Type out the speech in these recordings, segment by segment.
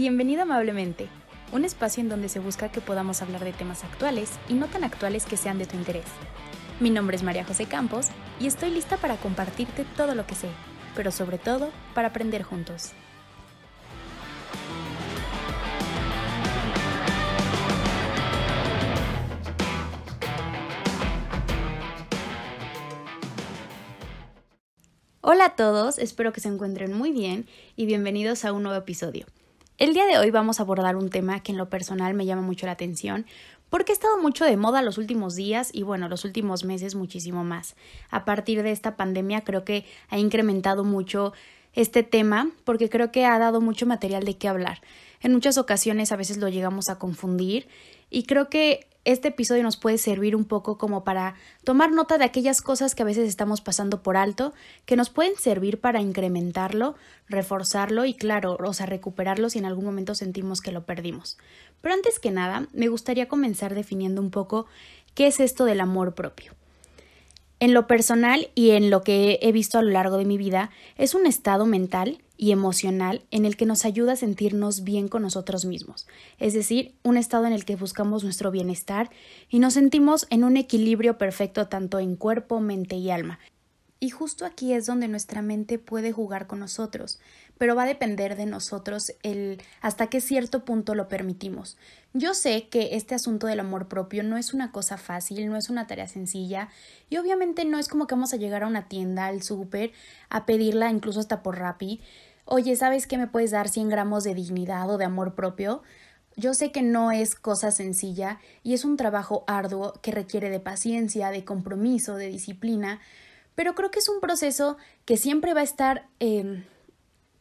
Bienvenido amablemente, un espacio en donde se busca que podamos hablar de temas actuales y no tan actuales que sean de tu interés. Mi nombre es María José Campos y estoy lista para compartirte todo lo que sé, pero sobre todo para aprender juntos. Hola a todos, espero que se encuentren muy bien y bienvenidos a un nuevo episodio. El día de hoy vamos a abordar un tema que en lo personal me llama mucho la atención porque ha estado mucho de moda los últimos días y bueno, los últimos meses muchísimo más. A partir de esta pandemia creo que ha incrementado mucho este tema porque creo que ha dado mucho material de qué hablar. En muchas ocasiones a veces lo llegamos a confundir y creo que este episodio nos puede servir un poco como para tomar nota de aquellas cosas que a veces estamos pasando por alto, que nos pueden servir para incrementarlo, reforzarlo y claro, o sea, recuperarlo si en algún momento sentimos que lo perdimos. Pero antes que nada, me gustaría comenzar definiendo un poco qué es esto del amor propio. En lo personal y en lo que he visto a lo largo de mi vida, es un estado mental y emocional en el que nos ayuda a sentirnos bien con nosotros mismos, es decir, un estado en el que buscamos nuestro bienestar y nos sentimos en un equilibrio perfecto tanto en cuerpo, mente y alma. Y justo aquí es donde nuestra mente puede jugar con nosotros, pero va a depender de nosotros el hasta qué cierto punto lo permitimos. Yo sé que este asunto del amor propio no es una cosa fácil, no es una tarea sencilla, y obviamente no es como que vamos a llegar a una tienda, al súper, a pedirla incluso hasta por Rappi. Oye, ¿sabes qué me puedes dar 100 gramos de dignidad o de amor propio? Yo sé que no es cosa sencilla y es un trabajo arduo que requiere de paciencia, de compromiso, de disciplina, pero creo que es un proceso que siempre va a estar em,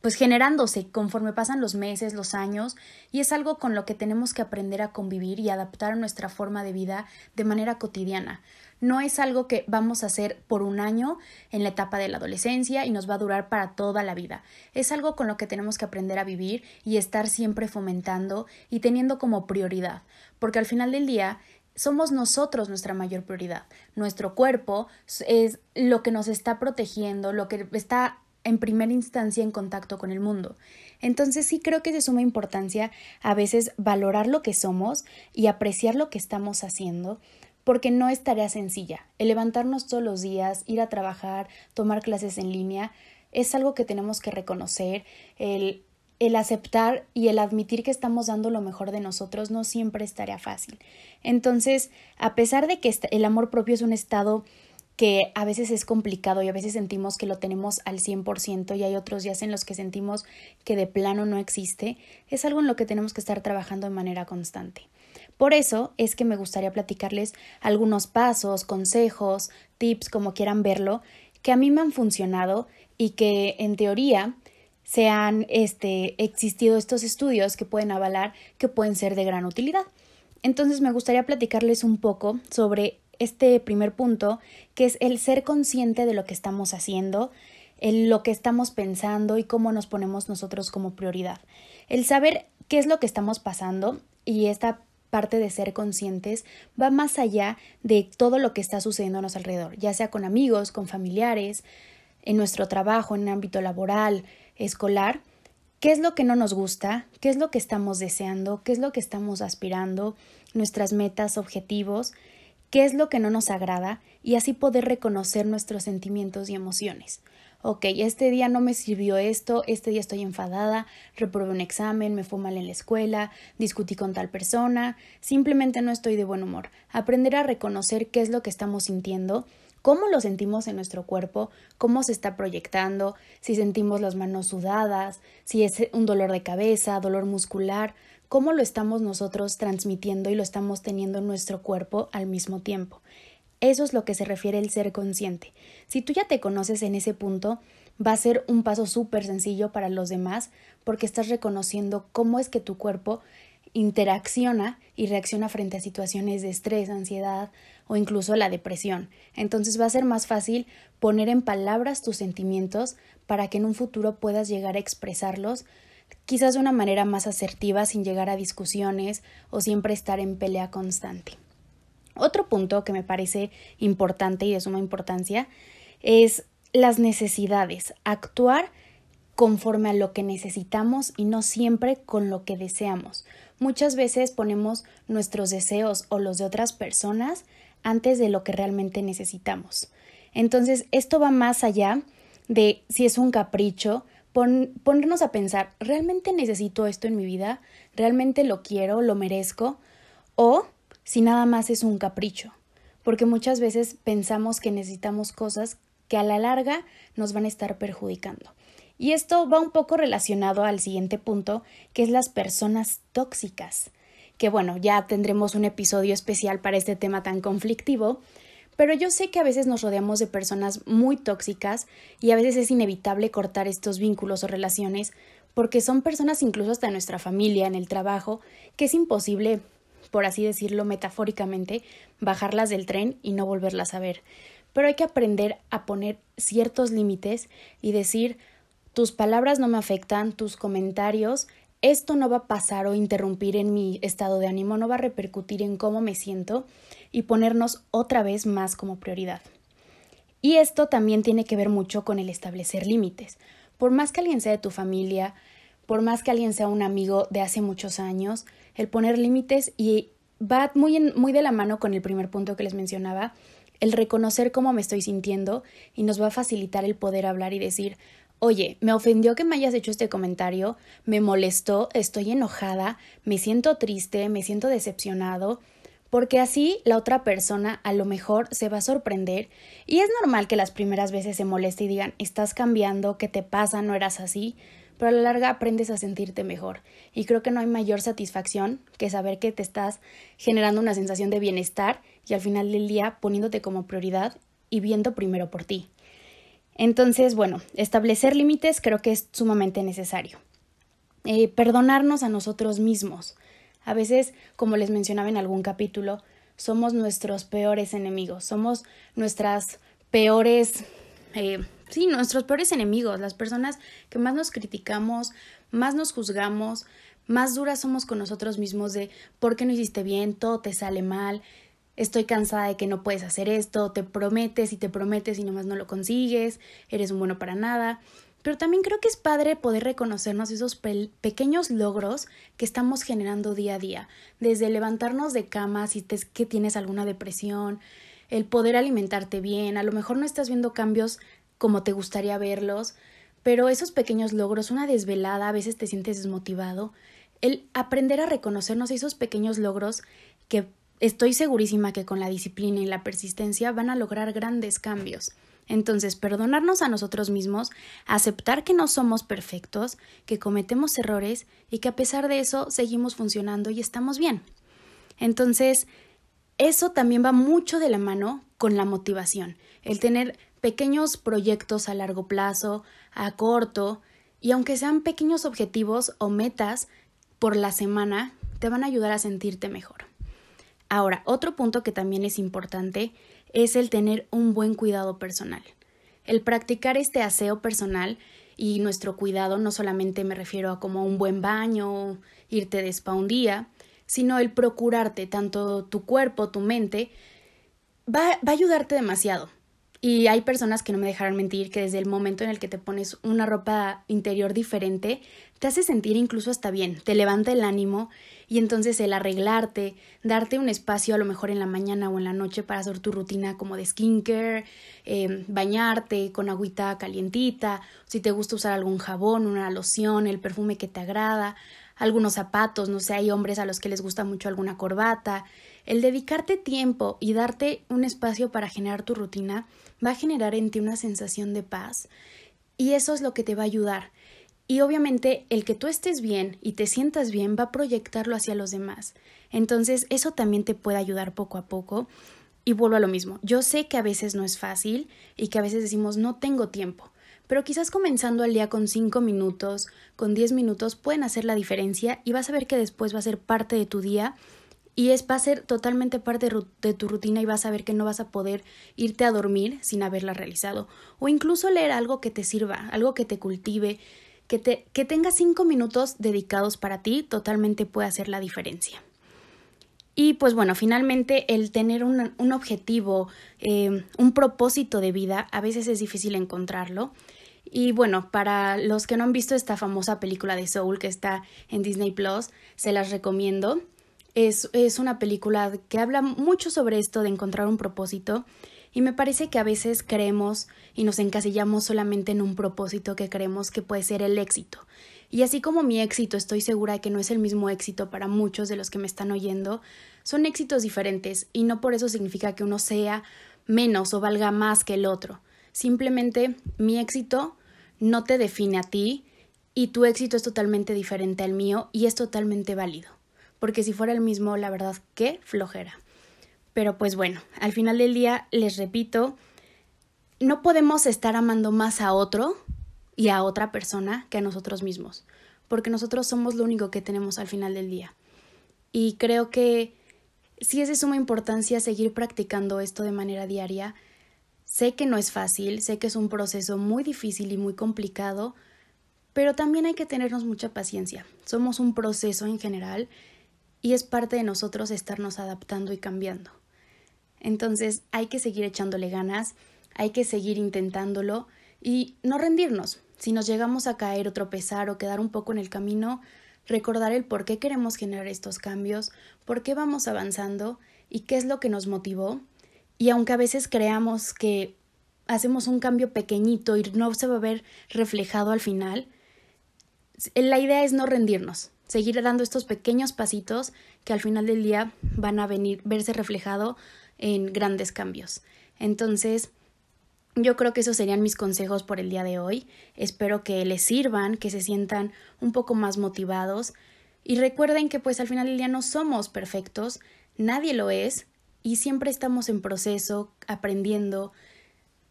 pues generándose conforme pasan los meses, los años, y es algo con lo que tenemos que aprender a convivir y adaptar nuestra forma de vida de manera cotidiana. No es algo que vamos a hacer por un año en la etapa de la adolescencia y nos va a durar para toda la vida. Es algo con lo que tenemos que aprender a vivir y estar siempre fomentando y teniendo como prioridad, porque al final del día somos nosotros nuestra mayor prioridad. Nuestro cuerpo es lo que nos está protegiendo, lo que está en primera instancia en contacto con el mundo. Entonces sí creo que es de suma importancia a veces valorar lo que somos y apreciar lo que estamos haciendo, porque no es tarea sencilla. El levantarnos todos los días, ir a trabajar, tomar clases en línea, es algo que tenemos que reconocer, el el aceptar y el admitir que estamos dando lo mejor de nosotros no siempre es tarea fácil. Entonces, a pesar de que el amor propio es un estado que a veces es complicado y a veces sentimos que lo tenemos al 100% y hay otros días en los que sentimos que de plano no existe, es algo en lo que tenemos que estar trabajando de manera constante. Por eso es que me gustaría platicarles algunos pasos, consejos, tips, como quieran verlo, que a mí me han funcionado y que en teoría se han este, existido estos estudios que pueden avalar que pueden ser de gran utilidad. Entonces me gustaría platicarles un poco sobre este primer punto, que es el ser consciente de lo que estamos haciendo, el lo que estamos pensando y cómo nos ponemos nosotros como prioridad. El saber qué es lo que estamos pasando y esta parte de ser conscientes va más allá de todo lo que está sucediendo a nuestro alrededor, ya sea con amigos, con familiares, en nuestro trabajo, en el ámbito laboral, escolar, qué es lo que no nos gusta, qué es lo que estamos deseando, qué es lo que estamos aspirando, nuestras metas, objetivos, qué es lo que no nos agrada y así poder reconocer nuestros sentimientos y emociones. Ok, este día no me sirvió esto, este día estoy enfadada, reprobé un examen, me fue mal en la escuela, discutí con tal persona, simplemente no estoy de buen humor. Aprender a reconocer qué es lo que estamos sintiendo cómo lo sentimos en nuestro cuerpo, cómo se está proyectando, si sentimos las manos sudadas, si es un dolor de cabeza, dolor muscular, cómo lo estamos nosotros transmitiendo y lo estamos teniendo en nuestro cuerpo al mismo tiempo. Eso es lo que se refiere el ser consciente. Si tú ya te conoces en ese punto, va a ser un paso súper sencillo para los demás porque estás reconociendo cómo es que tu cuerpo interacciona y reacciona frente a situaciones de estrés, ansiedad o incluso la depresión. Entonces va a ser más fácil poner en palabras tus sentimientos para que en un futuro puedas llegar a expresarlos quizás de una manera más asertiva sin llegar a discusiones o siempre estar en pelea constante. Otro punto que me parece importante y de suma importancia es las necesidades, actuar conforme a lo que necesitamos y no siempre con lo que deseamos. Muchas veces ponemos nuestros deseos o los de otras personas antes de lo que realmente necesitamos. Entonces, esto va más allá de si es un capricho, ponernos a pensar, ¿realmente necesito esto en mi vida? ¿Realmente lo quiero? ¿Lo merezco? O si nada más es un capricho, porque muchas veces pensamos que necesitamos cosas que a la larga nos van a estar perjudicando. Y esto va un poco relacionado al siguiente punto, que es las personas tóxicas, que bueno, ya tendremos un episodio especial para este tema tan conflictivo, pero yo sé que a veces nos rodeamos de personas muy tóxicas y a veces es inevitable cortar estos vínculos o relaciones porque son personas incluso hasta nuestra familia, en el trabajo, que es imposible, por así decirlo metafóricamente, bajarlas del tren y no volverlas a ver. Pero hay que aprender a poner ciertos límites y decir tus palabras no me afectan, tus comentarios esto no va a pasar o interrumpir en mi estado de ánimo, no va a repercutir en cómo me siento y ponernos otra vez más como prioridad. Y esto también tiene que ver mucho con el establecer límites. Por más que alguien sea de tu familia, por más que alguien sea un amigo de hace muchos años, el poner límites y va muy, muy de la mano con el primer punto que les mencionaba, el reconocer cómo me estoy sintiendo y nos va a facilitar el poder hablar y decir, Oye, me ofendió que me hayas hecho este comentario, me molestó, estoy enojada, me siento triste, me siento decepcionado, porque así la otra persona a lo mejor se va a sorprender y es normal que las primeras veces se moleste y digan, estás cambiando, ¿qué te pasa? No eras así, pero a la larga aprendes a sentirte mejor y creo que no hay mayor satisfacción que saber que te estás generando una sensación de bienestar y al final del día poniéndote como prioridad y viendo primero por ti. Entonces, bueno, establecer límites creo que es sumamente necesario. Eh, perdonarnos a nosotros mismos. A veces, como les mencionaba en algún capítulo, somos nuestros peores enemigos, somos nuestras peores, eh, sí, nuestros peores enemigos, las personas que más nos criticamos, más nos juzgamos, más duras somos con nosotros mismos de por qué no hiciste bien, todo te sale mal, estoy cansada de que no puedes hacer esto, te prometes y te prometes y nomás no lo consigues, eres un bueno para nada. Pero también creo que es padre poder reconocernos esos pequeños logros que estamos generando día a día, desde levantarnos de cama si te que tienes alguna depresión, el poder alimentarte bien, a lo mejor no estás viendo cambios como te gustaría verlos, pero esos pequeños logros, una desvelada, a veces te sientes desmotivado, el aprender a reconocernos esos pequeños logros que Estoy segurísima que con la disciplina y la persistencia van a lograr grandes cambios. Entonces, perdonarnos a nosotros mismos, aceptar que no somos perfectos, que cometemos errores y que a pesar de eso seguimos funcionando y estamos bien. Entonces, eso también va mucho de la mano con la motivación, el tener pequeños proyectos a largo plazo, a corto, y aunque sean pequeños objetivos o metas por la semana, te van a ayudar a sentirte mejor. Ahora, otro punto que también es importante es el tener un buen cuidado personal. El practicar este aseo personal y nuestro cuidado no solamente me refiero a como un buen baño, irte de spa un día, sino el procurarte tanto tu cuerpo, tu mente, va, va a ayudarte demasiado. Y hay personas que no me dejarán mentir que desde el momento en el que te pones una ropa interior diferente, te hace sentir incluso hasta bien, te levanta el ánimo. Y entonces el arreglarte, darte un espacio a lo mejor en la mañana o en la noche para hacer tu rutina como de skincare, eh, bañarte con agüita calientita, si te gusta usar algún jabón, una loción, el perfume que te agrada, algunos zapatos, no sé, hay hombres a los que les gusta mucho alguna corbata. El dedicarte tiempo y darte un espacio para generar tu rutina va a generar en ti una sensación de paz y eso es lo que te va a ayudar y obviamente el que tú estés bien y te sientas bien va a proyectarlo hacia los demás. Entonces eso también te puede ayudar poco a poco. Y vuelvo a lo mismo. Yo sé que a veces no es fácil y que a veces decimos no tengo tiempo. Pero quizás comenzando el día con 5 minutos, con 10 minutos, pueden hacer la diferencia y vas a ver que después va a ser parte de tu día y es, va a ser totalmente parte de tu rutina y vas a ver que no vas a poder irte a dormir sin haberla realizado. O incluso leer algo que te sirva, algo que te cultive, que, te, que tengas cinco minutos dedicados para ti totalmente puede hacer la diferencia. Y pues bueno, finalmente el tener un, un objetivo, eh, un propósito de vida, a veces es difícil encontrarlo. Y bueno, para los que no han visto esta famosa película de Soul que está en Disney Plus, se las recomiendo. Es, es una película que habla mucho sobre esto de encontrar un propósito y me parece que a veces creemos y nos encasillamos solamente en un propósito que creemos que puede ser el éxito. Y así como mi éxito estoy segura que no es el mismo éxito para muchos de los que me están oyendo, son éxitos diferentes y no por eso significa que uno sea menos o valga más que el otro. Simplemente mi éxito no te define a ti y tu éxito es totalmente diferente al mío y es totalmente válido. Porque si fuera el mismo, la verdad, qué flojera. Pero pues bueno, al final del día, les repito, no podemos estar amando más a otro y a otra persona que a nosotros mismos, porque nosotros somos lo único que tenemos al final del día. Y creo que sí es de suma importancia seguir practicando esto de manera diaria. Sé que no es fácil, sé que es un proceso muy difícil y muy complicado, pero también hay que tenernos mucha paciencia. Somos un proceso en general y es parte de nosotros estarnos adaptando y cambiando. Entonces hay que seguir echándole ganas, hay que seguir intentándolo y no rendirnos. Si nos llegamos a caer o tropezar o quedar un poco en el camino, recordar el por qué queremos generar estos cambios, por qué vamos avanzando y qué es lo que nos motivó. Y aunque a veces creamos que hacemos un cambio pequeñito y no se va a ver reflejado al final, la idea es no rendirnos, seguir dando estos pequeños pasitos que al final del día van a venir verse reflejado en grandes cambios. Entonces, yo creo que esos serían mis consejos por el día de hoy. Espero que les sirvan, que se sientan un poco más motivados y recuerden que pues al final del día no somos perfectos, nadie lo es y siempre estamos en proceso, aprendiendo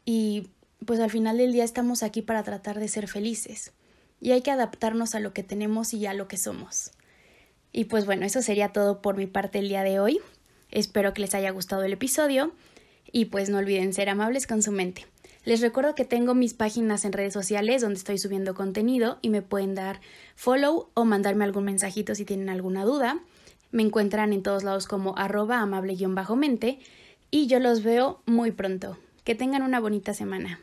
y pues al final del día estamos aquí para tratar de ser felices y hay que adaptarnos a lo que tenemos y a lo que somos. Y pues bueno, eso sería todo por mi parte el día de hoy. Espero que les haya gustado el episodio y pues no olviden ser amables con su mente. Les recuerdo que tengo mis páginas en redes sociales donde estoy subiendo contenido y me pueden dar follow o mandarme algún mensajito si tienen alguna duda. Me encuentran en todos lados como arroba amable-mente y yo los veo muy pronto. Que tengan una bonita semana.